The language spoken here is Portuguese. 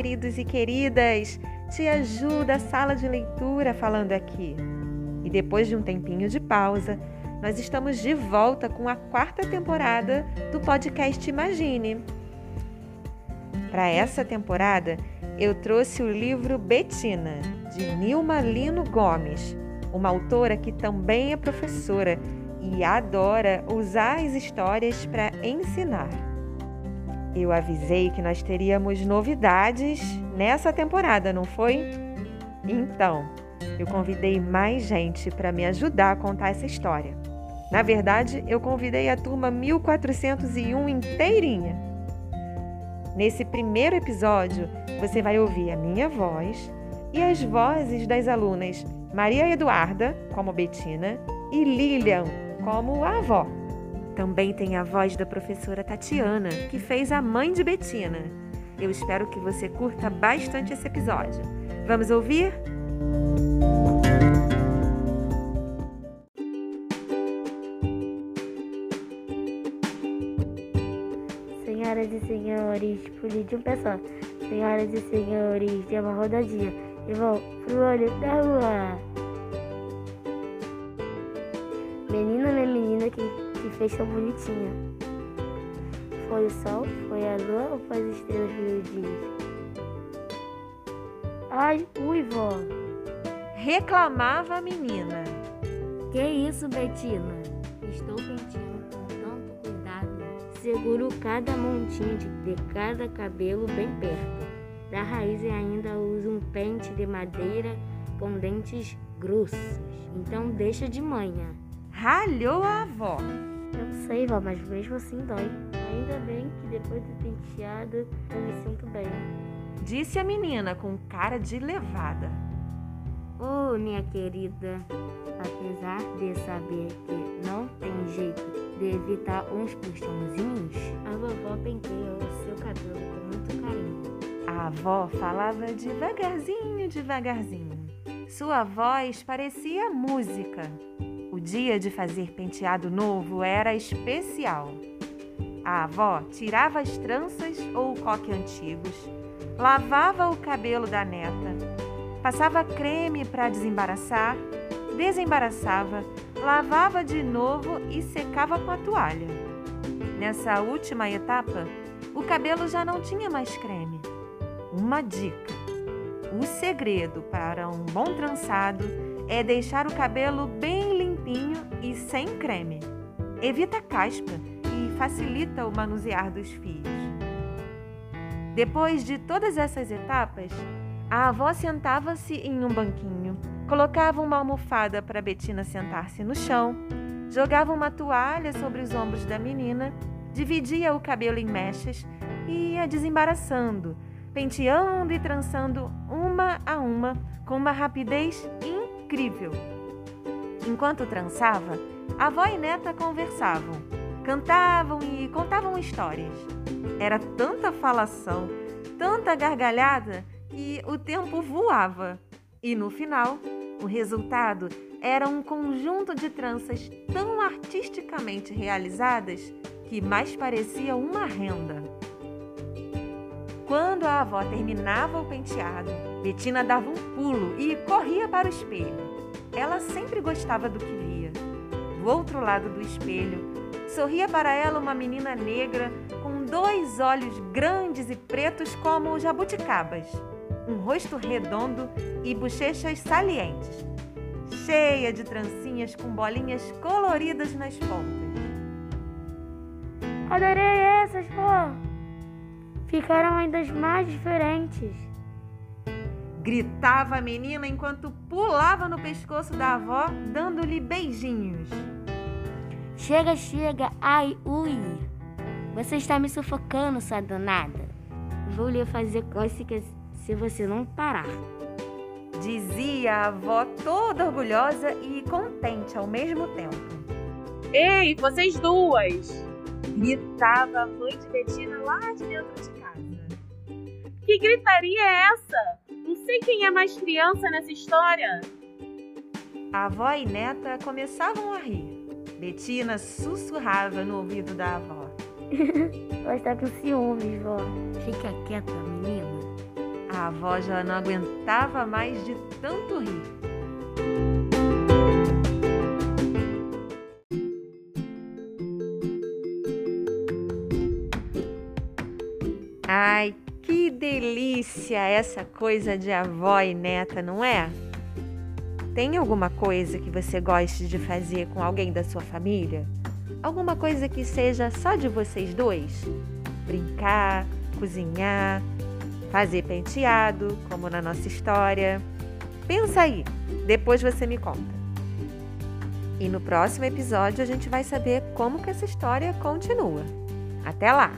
queridos e queridas! Te ajuda a sala de leitura falando aqui. E depois de um tempinho de pausa, nós estamos de volta com a quarta temporada do podcast Imagine. Para essa temporada, eu trouxe o livro Betina, de Nilma Lino Gomes, uma autora que também é professora e adora usar as histórias para ensinar. Eu avisei que nós teríamos novidades nessa temporada, não foi? Então, eu convidei mais gente para me ajudar a contar essa história. Na verdade, eu convidei a turma 1401 inteirinha. Nesse primeiro episódio, você vai ouvir a minha voz e as vozes das alunas Maria Eduarda, como Betina, e Lilian, como a avó. Também tem a voz da professora Tatiana, que fez a mãe de Betina. Eu espero que você curta bastante esse episódio. Vamos ouvir? Senhoras e senhores, pude de um pessoal. Senhoras e senhores, dê uma rodadinha e vão pro olho da rua. Que, que fez tão bonitinha. Foi o sol, foi a lua ou foi as estrelas miudinhas? Ai, ui, vó. Reclamava a menina. Que isso, Betina? Estou penteando Seguro cada montinho de cada cabelo bem perto da raiz e ainda uso um pente de madeira com dentes grossos. Então deixa de manhã. Ralhou a avó. Eu sei, vó, mas mesmo assim dói. Ainda bem que depois do penteado eu me sinto bem. Disse a menina com cara de levada. Oh, minha querida, apesar de saber que não tem jeito de evitar uns puxãozinhos, a vovó penteia o seu cabelo com muito carinho. A avó falava devagarzinho, devagarzinho. Sua voz parecia música. O dia de fazer penteado novo era especial. A avó tirava as tranças ou o coque antigos, lavava o cabelo da neta Passava creme para desembaraçar, desembaraçava, lavava de novo e secava com a toalha. Nessa última etapa, o cabelo já não tinha mais creme. Uma dica: o segredo para um bom trançado é deixar o cabelo bem e sem creme. Evita caspa e facilita o manusear dos fios. Depois de todas essas etapas, a avó sentava-se em um banquinho, colocava uma almofada para Betina sentar-se no chão, jogava uma toalha sobre os ombros da menina, dividia o cabelo em mechas e ia desembaraçando, penteando e trançando uma a uma com uma rapidez incrível. Enquanto trançava, avó e neta conversavam, cantavam e contavam histórias. Era tanta falação, tanta gargalhada que o tempo voava e no final o resultado era um conjunto de tranças tão artisticamente realizadas que mais parecia uma renda. Quando a avó terminava o penteado, Betina dava um pulo e corria para o espelho. Ela sempre gostava do que via. Do outro lado do espelho, sorria para ela uma menina negra com dois olhos grandes e pretos como jabuticabas um rosto redondo e bochechas salientes, cheia de trancinhas com bolinhas coloridas nas pontas. Adorei essas, pô! Ficaram ainda mais diferentes. Gritava a menina enquanto pulava no pescoço da avó, dando-lhe beijinhos. Chega, chega, ai, ui! Você está me sufocando, sua danada. Vou lhe fazer cócegas se você não parar. Dizia a avó toda orgulhosa e contente ao mesmo tempo. Ei, vocês duas! Gritava a mãe de Betina lá de dentro de casa. Que gritaria é essa? Sei quem é mais criança nessa história. A avó e neta começavam a rir. Betina sussurrava no ouvido da avó. Ela está com ciúmes, vó. Fica quieta, menina. A avó já não aguentava mais de tanto rir. Ai, que delícia essa coisa de avó e neta, não é? Tem alguma coisa que você goste de fazer com alguém da sua família? Alguma coisa que seja só de vocês dois? Brincar, cozinhar, fazer penteado, como na nossa história. Pensa aí, depois você me conta. E no próximo episódio a gente vai saber como que essa história continua. Até lá!